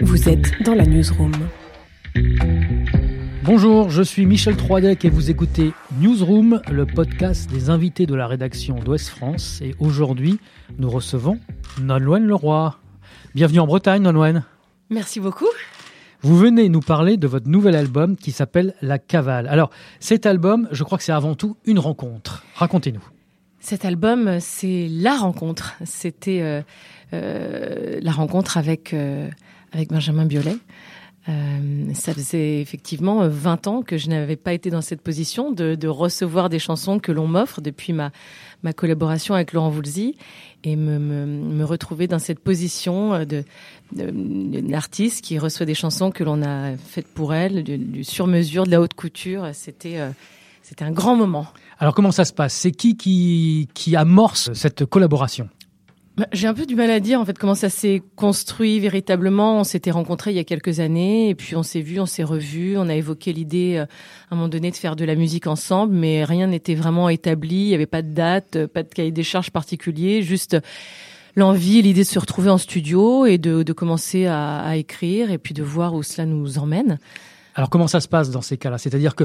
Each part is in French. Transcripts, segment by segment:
Vous êtes dans la newsroom. Bonjour, je suis Michel Troidec et vous écoutez Newsroom, le podcast des invités de la rédaction d'Ouest France. Et aujourd'hui, nous recevons Nolwenn Leroy. Bienvenue en Bretagne, Nolwenn. Merci beaucoup. Vous venez nous parler de votre nouvel album qui s'appelle La Cavale. Alors, cet album, je crois que c'est avant tout une rencontre. Racontez-nous. Cet album, c'est la rencontre. C'était euh, euh, la rencontre avec, euh, avec Benjamin Biolay. Euh, ça faisait effectivement 20 ans que je n'avais pas été dans cette position de, de recevoir des chansons que l'on m'offre depuis ma, collaboration avec Laurent Voulzy et me, retrouver dans cette position de, d'une artiste qui reçoit des chansons que l'on a faites pour elle, du, sur-mesure, de la haute couture. C'était euh, c'était un grand moment. Alors comment ça se passe? C'est qui, qui qui amorce cette collaboration? J'ai un peu du mal à dire en fait comment ça s'est construit véritablement. On s'était rencontrés il y a quelques années et puis on s'est vu, on s'est revu, on a évoqué l'idée euh, à un moment donné de faire de la musique ensemble, mais rien n'était vraiment établi. Il n'y avait pas de date, euh, pas de cahier des charges particulier, juste l'envie, l'idée de se retrouver en studio et de, commencer à, écrire et puis de voir où cela nous emmène. Alors comment ça se passe dans ces cas-là? C'est-à-dire que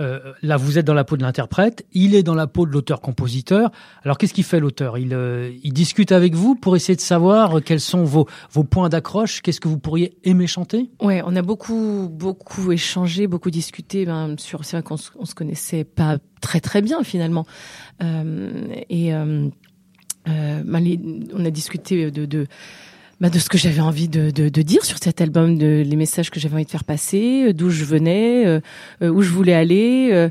euh, là, vous êtes dans la peau de l'interprète, il est dans la peau de l'auteur-compositeur. Alors qu'est-ce qu'il fait l'auteur? Il, euh, il discute avec vous pour essayer de savoir quels sont vos, vos points d'accroche, qu'est-ce que vous pourriez aimer chanter? Ouais, on a beaucoup beaucoup échangé, beaucoup discuté. Ben, sur c'est vrai qu'on on se connaissait pas très très bien finalement, euh, et euh, ben, les, on a discuté de, de bah, de ce que j'avais envie de, de, de, dire sur cet album, de les messages que j'avais envie de faire passer, d'où je venais, euh, où je voulais aller, euh,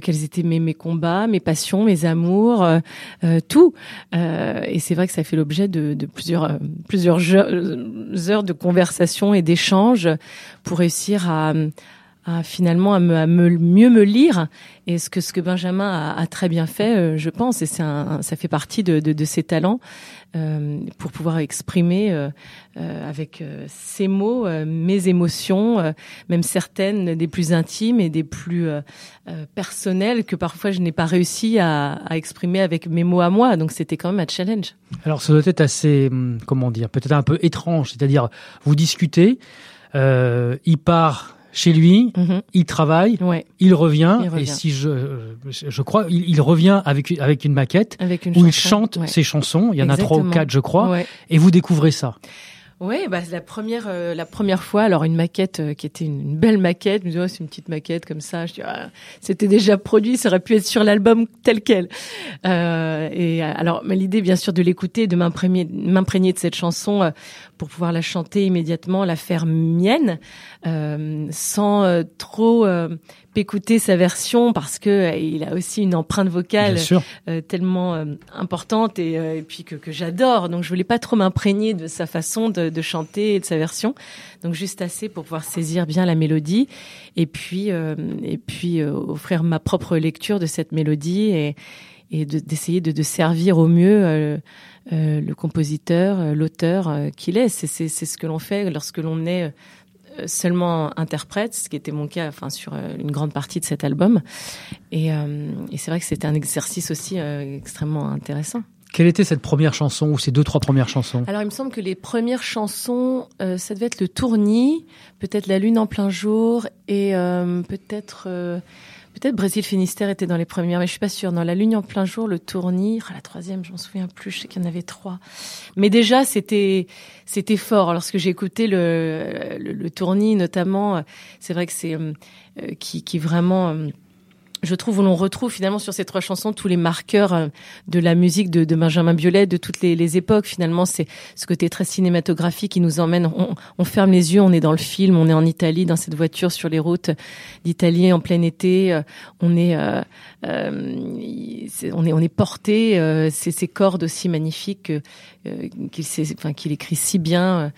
quels étaient mes, mes combats, mes passions, mes amours, euh, tout. et c'est vrai que ça fait l'objet de, de, plusieurs plusieurs heures de conversation et d'échanges pour réussir à à finalement à, me, à me, mieux me lire. Et ce que ce que Benjamin a, a très bien fait euh, je pense et c'est ça fait partie de, de, de ses talents euh, pour pouvoir exprimer euh, euh avec euh, ses mots mes émotions même certaines des plus intimes et des plus personnelles que parfois je n'ai pas réussi à, à, exprimer avec mes mots à moi. Donc c'était quand même un challenge. Alors ça doit être assez hum, comment dire peut-être un peu étrange. C'est-à-dire vous discutez il part chez lui, -hmm. il travaille, ouais. il, revient, il, revient, et si je, je crois, il, il revient avec avec une maquette avec une où chanson, il chante ouais. ses chansons. Il y en Exactement. a trois ou quatre, je crois, ouais. et vous découvrez ça. Oui, bah, la première, euh, la première fois, alors une maquette euh, qui était une, une, belle maquette. Je me dis, oh, c'est une petite maquette comme ça. Je dis, ah, c'était déjà produit, ça aurait pu être sur l'album tel quel. Euh, et alors, l'idée, bien sûr, de l'écouter, de m'imprégner, m'imprégner de cette chanson pour pouvoir la chanter immédiatement, la faire mienne, euh, sans trop écouter sa version parce que euh, il a aussi une empreinte vocale euh, tellement euh, importante et, et, puis que, que j'adore. Donc je voulais pas trop m'imprégner de sa façon de, de, chanter et de sa version. Donc juste assez pour pouvoir saisir bien la mélodie et puis et puis offrir ma propre lecture de cette mélodie et, et d'essayer de, de, de, servir au mieux euh, euh, le compositeur, euh, l'auteur qu'il est. C'est ce que l'on fait lorsque l'on est seulement interprète, ce qui était mon cas, enfin sur une grande partie de cet album. Et, euh, et c'est vrai que c'était un exercice aussi euh, extrêmement intéressant. Quelle était cette première chanson ou ces deux trois premières chansons? Alors il me semble que les premières chansons, euh, ça devait être le Tournis, peut-être La Lune en plein jour et euh, peut-être euh, peut-être Brésil Finistère était dans les premières, mais je suis pas sûre. Dans La Lune en plein jour, le Tournis, la troisième, je m'en souviens plus. Je sais qu'il y en avait trois, mais déjà c'était c'était fort. Lorsque j'ai écouté le, le, Tournis notamment, c'est vrai que c'est euh, qui qui vraiment euh, je trouve où l'on retrouve finalement sur ces trois chansons tous les marqueurs euh, de la musique de, Benjamin Biolay de toutes les, époques. Finalement, c'est ce côté très cinématographique qui nous emmène. On, ferme les yeux, on est dans le film, on est en Italie, dans cette voiture sur les routes d'Italie en plein été. On est, euh, euh, on est, porté. C'est ces cordes aussi magnifiques qu'il, écrit si bien.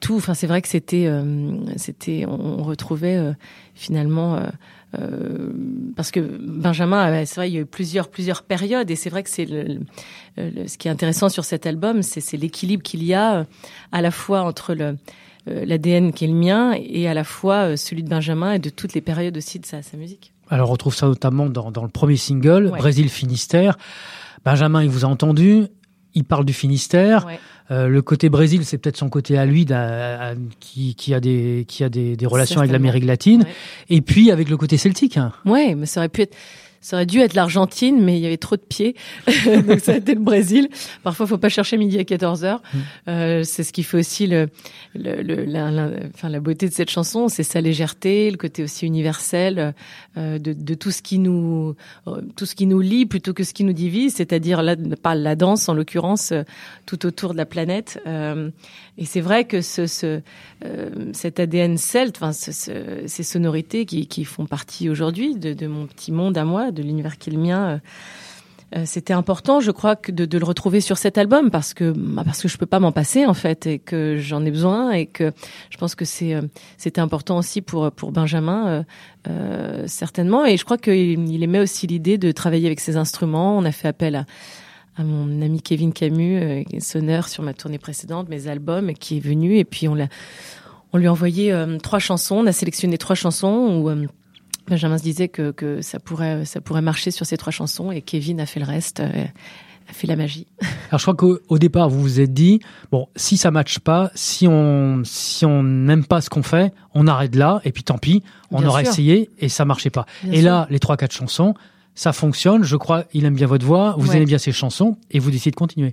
Tout. Enfin, c'est vrai que c'était, c'était, on, retrouvait finalement. Euh, parce que Benjamin, c'est vrai, il y a eu plusieurs plusieurs périodes et c'est vrai que c'est le, le, ce qui est intéressant sur cet album, c'est l'équilibre qu'il y a à la fois entre le euh, l'ADN qui est le mien et à la fois celui de Benjamin et de toutes les périodes aussi de sa, sa musique. Alors on retrouve ça notamment dans, dans le premier single, ouais. Brésil Finistère. Benjamin, il vous a entendu, il parle du Finistère. Ouais. Euh, le côté Brésil, c'est peut-être son côté à lui, à- qui, qui a des qui a des, des relations avec l'Amérique latine. Ouais. Et puis avec le côté celtique. hein. Ouais, mais ça aurait pu être, ça aurait dû être l'Argentine, mais il y avait trop de pieds, donc ça a été le Brésil. Parfois, faut pas chercher midi à 14 heures. Mm. Euh, c'est ce qui fait aussi le, le, le- la, la- enfin, la beauté de cette chanson, c'est sa légèreté, le côté aussi universel euh, de, de tout ce qui nous, euh, tout ce qui nous lie plutôt que ce qui nous divise, c'est-à-dire la, pas la danse en l'occurrence, euh, tout autour de la planète. Et c'est vrai que ce, ce euh, cet ADN celte, enfin, ce- ce- ces sonorités qui, qui font partie aujourd'hui de, de mon petit monde à moi, de l'univers qui est le mien. euh, euh, c'était important, je crois, que de, de le retrouver sur cet album parce que bah, parce que je peux pas m'en passer en fait et que j'en ai besoin et que je pense que c'est euh, c'était important aussi pour pour Benjamin euh, certainement et je crois qu'il il aimait aussi l'idée de travailler avec ses instruments. On a fait appel à à mon ami Kevin Camus, euh, sonneur sur ma tournée précédente, mes albums, qui est venu. Et puis on l'a, on lui a envoyé euh, trois chansons. On a sélectionné trois chansons où euh, Benjamin se disait que, que ça pourrait, ça pourrait marcher sur ces trois chansons, et Kevin a fait le reste, a fait la magie. Alors je crois qu'au au départ vous vous êtes dit bon si ça matche pas, si on si on n'aime pas ce qu'on fait, on arrête là et puis tant pis, on Bien aura sûr. essayé et ça marchait pas. Bien et sûr. là les trois quatre chansons, ça fonctionne. Je crois il aime bien votre voix, vous Ouais. aimez bien ses chansons et vous décidez de continuer.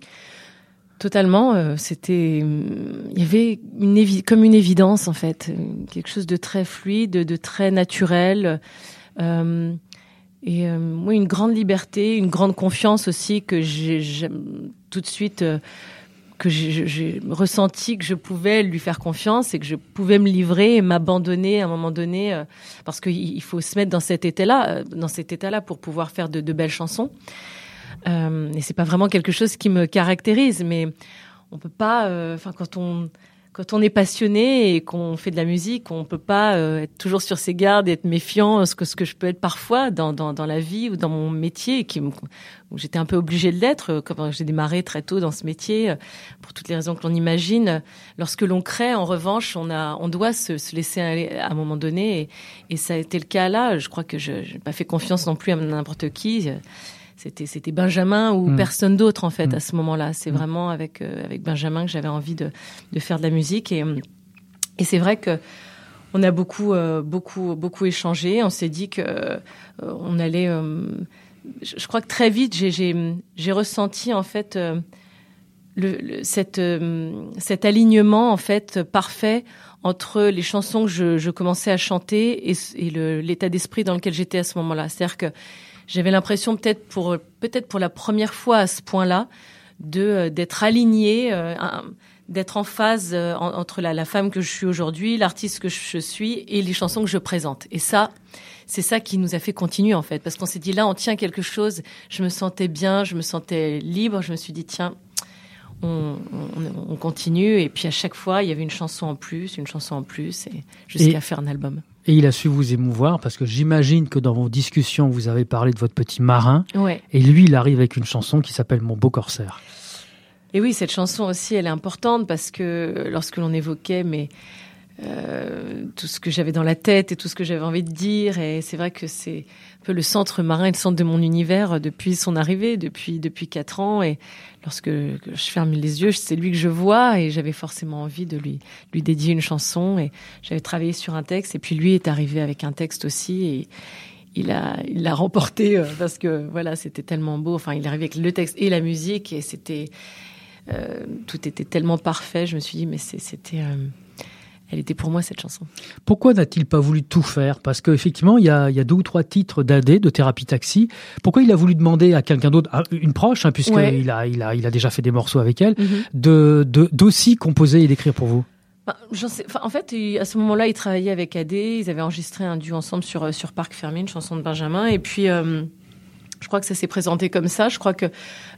Totalement, euh, c'était, il y avait une évi- comme une évidence en fait, quelque chose de très fluide, de très naturel, euh, et euh, oui, une grande liberté, une grande confiance aussi que j'ai j'ai- tout de suite euh, que j'ai- ressenti que je pouvais lui faire confiance et que je pouvais me livrer et m'abandonner à un moment donné euh, parce qu'il il faut se mettre dans cet état-là, euh, dans cet état-là pour pouvoir faire de, de belles chansons. Euh, et c'est pas vraiment quelque chose qui me caractérise, mais on peut pas. euh, Enfin, quand on quand on est passionné et qu'on fait de la musique, on peut pas euh, être toujours sur ses gardes et être méfiant, ce que ce que je peux être parfois dans dans, dans la vie ou dans mon métier, qui où j'étais un peu obligée de l'être euh, quand j'ai démarré très tôt dans ce métier, euh, pour toutes les raisons que l'on imagine. Lorsque l'on crée, en revanche, on a on doit se, se laisser aller à un moment donné, et, et ça a été le cas là. Je crois que je n'ai pas fait confiance non plus à n'importe qui. C'était c'était Benjamin ou Mm. personne d'autre en fait Mm. à ce moment-là. C'est Mm. vraiment avec euh, avec Benjamin que j'avais envie de de faire de la musique et et c'est vrai que on a beaucoup euh, beaucoup beaucoup échangé. On s'est dit que euh, on allait. je crois que très vite j'ai j'ai j'ai ressenti en fait le, le- cette euh, cet alignement en fait parfait entre les chansons que je, je commençais à chanter et, et l'état d'esprit dans lequel j'étais à ce moment-là. C'est-à-dire que j'avais l'impression peut-être pour peut-être pour la première fois à ce point-là de euh, d'être aligné, euh, d'être en phase euh, en- entre la femme que je suis aujourd'hui, l'artiste que je suis et les chansons que je présente. Et ça, c'est ça qui nous a fait continuer en fait, parce qu'on s'est dit là, on tient quelque chose. Je me sentais bien, je me sentais libre. Je me suis dit tiens, on, on- on continue. Et puis à chaque fois, il y avait une chanson en plus, une chanson en plus, et jusqu'à faire un album. Et il a su vous émouvoir parce que j'imagine que dans vos discussions vous avez parlé de votre petit marin Ouais. et lui il arrive avec une chanson qui s'appelle Mon beau corsaire. Et oui, cette chanson aussi, elle est importante parce que lorsque l'on évoquait mais euh, tout ce que j'avais dans la tête et tout ce que j'avais envie de dire, et c'est vrai que c'est un peu le centre marin et le centre de mon univers depuis son arrivée, depuis depuis quatre ans. Et lorsque je ferme les yeux, c'est lui que je vois, et j'avais forcément envie de lui lui dédier une chanson. Et j'avais travaillé sur un texte, et puis lui est arrivé avec un texte aussi, et il a il l'a remporté euh, parce que voilà, c'était tellement beau. Enfin, il est arrivé avec le texte et la musique, et c'était euh, tout était tellement parfait. Je me suis dit, mais c'était, elle était pour moi cette chanson. Pourquoi n'a-t-il pas voulu tout faire? Parce qu'effectivement, il y a, il y a deux ou trois titres d'AD, de Thérapie Taxi. Pourquoi il a voulu demander à quelqu'un d'autre, à une proche, hein, puisqu'il Ouais. a, il a, il a déjà fait des morceaux avec elle, de de- d'aussi composer et d'écrire pour vous? Sais- enfin, en fait, il- à ce moment-là, ils travaillaient avec AD. Ils avaient enregistré un duo ensemble sur euh, sur Parc Fermé, une chanson de Benjamin. Et puis, euh, je crois que ça s'est présenté comme ça. Je crois que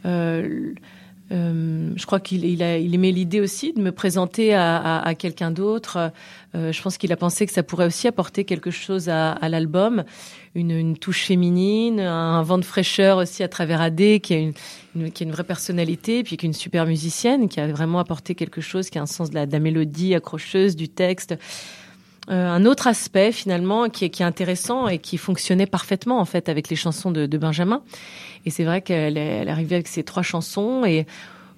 euh, euh, je crois qu'il il il aimait l'idée aussi de me présenter à, à, à quelqu'un d'autre. Euh, je pense qu'il a pensé que ça pourrait aussi apporter quelque chose à, à l'album, une, une touche féminine, un vent de fraîcheur aussi à travers AD, qui a une, une- qui a une vraie personnalité, puis qui est une super musicienne, qui a vraiment apporté quelque chose, qui a un sens de la, de la mélodie accrocheuse, du texte. Euh, un autre aspect finalement qui est, qui est intéressant et qui fonctionnait parfaitement en fait avec les chansons de, de Benjamin. Et c'est vrai qu'elle elle arrivée avec ces trois chansons et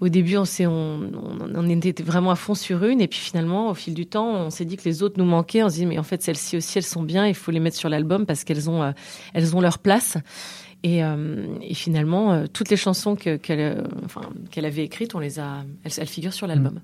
au début, on, s'est, on, on, était vraiment à fond sur une, et puis finalement, au fil du temps, on s'est dit que les autres nous manquaient. On s'est dit, mais en fait, celles-ci aussi, elles sont bien, il faut les mettre sur l'album parce qu'elles ont, euh, elles ont leur place. Et, euh, et finalement, euh, toutes les chansons euh, enfin, qu'elle avait écrites, on les a, elles, elles figurent sur l'album.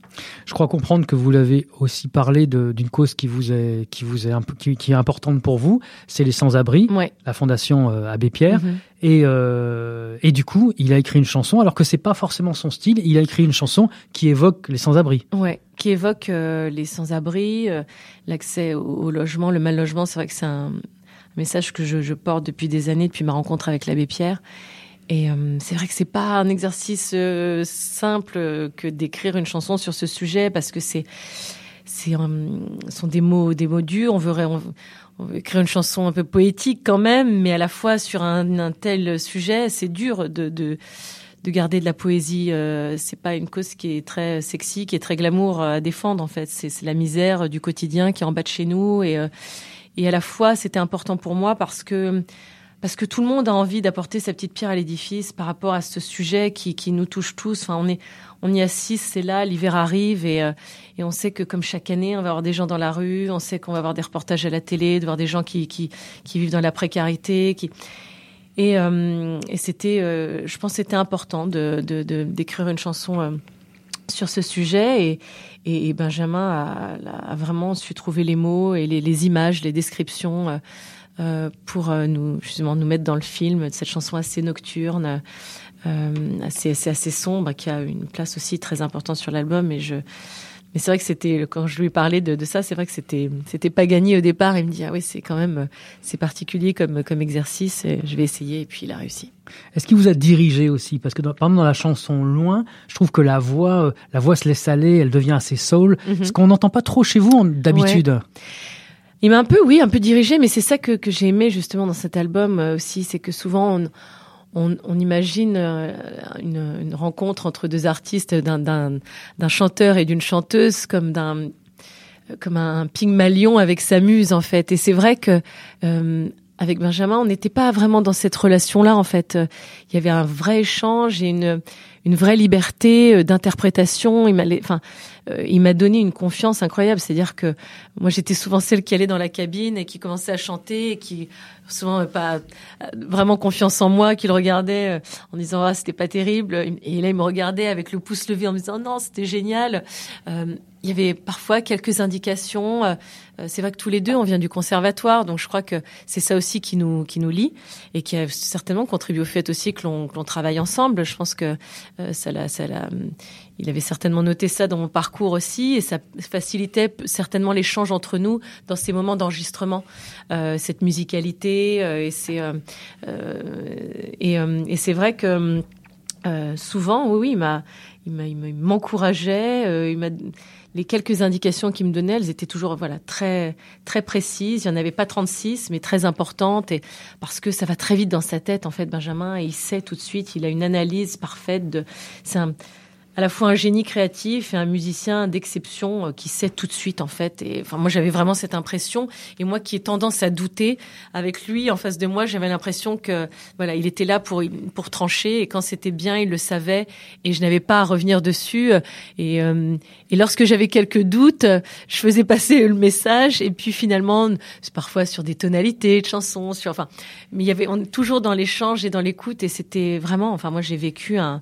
Je crois comprendre que vous l'avez aussi parlé d'une cause qui vous est, qui vous est, qui, qui est importante pour vous, c'est les sans-abri, Ouais. la fondation Abbé Pierre. Mhm. Et, euh, et du coup, il a écrit une chanson, alors que c'est pas forcément son style. Il a écrit une chanson qui évoque les sans-abri. Ouais, qui évoque euh, les sans-abri, euh, l'accès au, au logement, le mal logement. C'est vrai que c'est un, un message que je, je porte depuis des années, depuis ma rencontre avec l'abbé Pierre. Et euh, c'est vrai que c'est pas un exercice euh, simple euh, que d'écrire une chanson sur ce sujet parce que c'est c'est euh, sont des mots des mots durs. On veut, on, veut écrire une chanson un peu poétique quand même, mais à la fois sur un, un tel sujet, c'est dur de, de de garder de la poésie. Euh, c'est pas une cause qui est très sexy, qui est très glamour à défendre en fait. C'est la misère du quotidien qui est en bas de chez nous et euh, et à la fois c'était important pour moi parce que parce que tout le monde a envie d'apporter sa petite pierre à l'édifice par rapport à ce sujet qui, qui nous touche tous. Enfin, on est on y assiste, c'est là, l'hiver arrive et euh, et on sait que comme chaque année, on va avoir des gens dans la rue, on sait qu'on va avoir des reportages à la télé, de voir des gens qui qui vivent dans la précarité, et, euh, et c'était, euh, je pense, c'était important d'écrire une chanson sur ce sujet et, Benjamin a, vraiment su trouver les mots et les, images, les descriptions euh, euh, pour euh, nous justement nous mettre dans le film de cette chanson assez nocturne, assez, assez assez sombre, qui a une place aussi très importante sur l'album. Et je mais c'est vrai que c'était quand je lui parlais de, de ça, c'est vrai que c'était c'était pas gagné au départ. Il me dit ah oui c'est quand même c'est particulier comme comme exercice. Je vais essayer et puis il a réussi. Est-ce qu'il vous a dirigé aussi? Parce que dans, par exemple dans la chanson Loin, je trouve que la voix, euh, la voix se laisse aller, elle devient assez soul, Mhm. ce qu'on n'entend pas trop chez vous d'habitude. Il m'a un peu, oui, un peu dirigé, mais c'est ça que, que j'ai aimé justement dans cet album euh, aussi, c'est que souvent on, on, on imagine euh, une, une rencontre entre deux artistes, d'un, chanteur et d'une chanteuse, comme d'un comme un Pygmalion avec sa muse en fait. Et c'est vrai que euh, avec Benjamin, on n'était pas vraiment dans cette relation-là en fait. Il y avait un vrai échange et une une vraie liberté euh, d'interprétation. Enfin, euh, il m'a donné une confiance incroyable. C'est-à-dire que moi, j'étais souvent celle qui allait dans la cabine et qui commençait à chanter et qui souvent euh, pas euh, vraiment confiance en moi, qui le regardait en disant ah c'était pas terrible. Et là, il me regardait avec le pouce levé en me disant non c'était génial. Il y avait parfois quelques indications. C'est vrai que tous les deux, on vient du conservatoire, donc je crois que c'est ça aussi qui nous qui nous lie et qui a certainement contribué au fait aussi que l'on que l'on travaille ensemble. Je pense que ça l'a ça l'a il avait certainement noté ça dans mon parcours aussi et ça facilitait certainement l'échange entre nous dans ces moments d'enregistrement, euh, cette musicalité euh, et c'est euh, et, c'est vrai que souvent oui oui il m'encourageait les quelques indications qu'il me donnait, elles étaient toujours voilà très très précises. Il y en avait pas 36, mais très importantes et parce que ça va très vite dans sa tête en fait Benjamin et il sait tout de suite. Il a une analyse parfaite de. À la fois un génie créatif et un musicien d'exception euh, qui sait tout de suite en fait. Et enfin moi j'avais vraiment cette impression. Et moi qui ai tendance à douter avec lui en face de moi, j'avais l'impression que voilà il était là pour pour trancher. Et quand c'était bien il le savait. Et je n'avais pas à revenir dessus. Et euh, et lorsque j'avais quelques doutes, je faisais passer le message. Et puis finalement parfois sur des tonalités de chansons sur enfin mais il y avait toujours dans l'échange et dans l'écoute. Et c'était vraiment enfin moi j'ai vécu un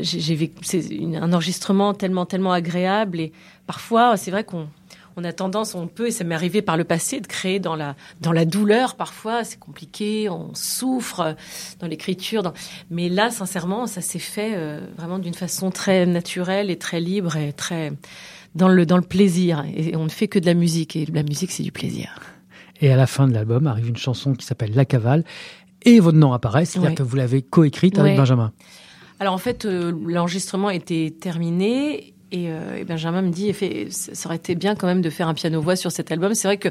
j'ai j'ai vécu c'est un enregistrement tellement tellement agréable et parfois c'est vrai qu'on on a tendance, on peut, et ça m'est arrivé par le passé, de créer dans la dans la douleur. Parfois, c'est compliqué, on souffre euh, dans l'écriture. Dans... Mais là, sincèrement, ça s'est fait euh, vraiment d'une façon très naturelle et très libre et très dans le dans le plaisir. Et on ne fait que de la musique et la musique, c'est du plaisir. Et à la fin de l'album arrive une chanson qui s'appelle La Cavale. Et votre nom apparaît, c'est-à-dire Ouais. que vous l'avez coécrite avec Ouais. Benjamin. Alors en fait, euh, l'enregistrement était terminé et, euh, et Benjamin me dit, fait, ça aurait été bien quand même de faire un piano-voix sur cet album. C'est vrai que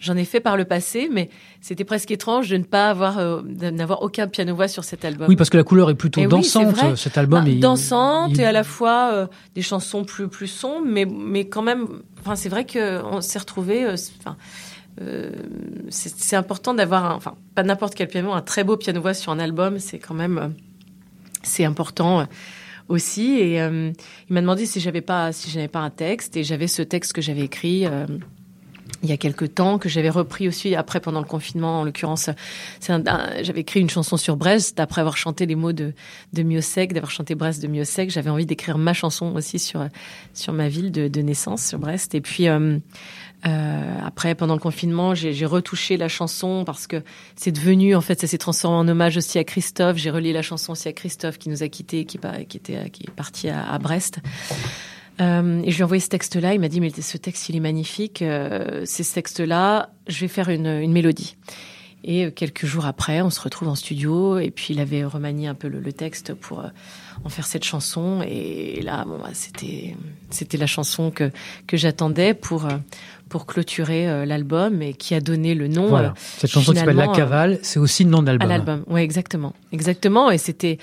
j'en ai fait par le passé, mais c'était presque étrange de ne pas avoir, euh, n'avoir aucun piano-voix sur cet album. Oui, parce que la couleur est plutôt Et oui, dansante, cet album. Bah, est- dansante il- et à la fois euh, des chansons plus plus sombres, mais mais quand même. Enfin, c'est vrai que on s'est retrouvé. euh, c'est- Enfin, euh, c'est c'est important d'avoir, un- enfin, pas n'importe quel piano, un très beau piano voix sur un album, c'est quand même, euh, c'est important. euh, aussi. Et il m'a demandé si j'avais pas si j'avais pas un texte. Et j'avais ce texte que j'avais écrit il y a quelques temps, que j'avais repris aussi après pendant le confinement. En l'occurrence, j'avais écrit une chanson sur Brest après avoir chanté les mots de, de Miosec, d'avoir chanté Brest de Miosec. J'avais envie d'écrire ma chanson aussi sur sur ma ville de, de naissance, sur Brest. Et puis euh, euh, après, pendant le confinement, j'ai retouché la chanson parce que c'est devenu, en fait, ça s'est transformé en hommage aussi à Christophe. J'ai relié la chanson aussi à Christophe qui nous a quittés, qui, était est parti à, à Brest. Euh, et je lui ai envoyé ce texte-là. Il m'a dit, mais ce texte, il est magnifique. Euh, c'est ce texte-là, je vais faire une, une, mélodie. Et quelques jours après, on se retrouve en studio. Et puis, il avait remanié un peu le, le texte pour euh, en faire cette chanson. Et là, bon, bah, c'était, c'était la chanson que, que j'attendais pour, euh, pour clôturer euh, l'album et qui a donné le nom. Voilà. Cette chanson qui s'appelle La Cavale, c'est aussi le nom de l'album. À l'album, oui, exactement. Exactement. Et c'était,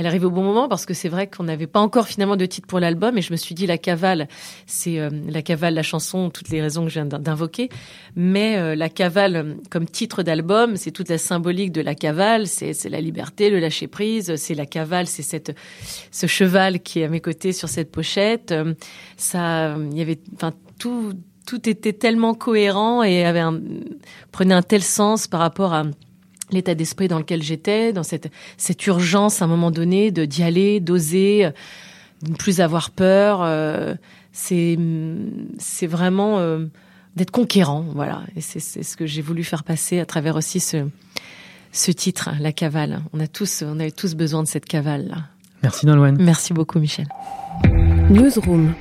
elle arrive au bon moment parce que c'est vrai qu'on n'avait pas encore finalement de titre pour l'album et je me suis dit la cavale, c'est euh, la cavale, la chanson, toutes les raisons que je viens d'invoquer, mais euh, la cavale euh, comme titre d'album, c'est toute la symbolique de la cavale, c'est la liberté, le lâcher prise, c'est la cavale, c'est cette ce cheval qui est à mes côtés sur cette pochette, ça, il y avait, enfin tout tout était tellement cohérent et avait un, prenait un tel sens par rapport à l'état d'esprit dans lequel j'étais, dans cette, cette urgence à un moment donné de d'y aller, d'oser, de ne plus avoir peur. Euh, c'est c'est vraiment euh, d'être conquérant, voilà. Et c'est ce que j'ai voulu faire passer à travers aussi ce ce titre, la cavale. On a tous on avait tous besoin de cette cavale là. Merci Nolwenn. Merci beaucoup Michel. Newsroom.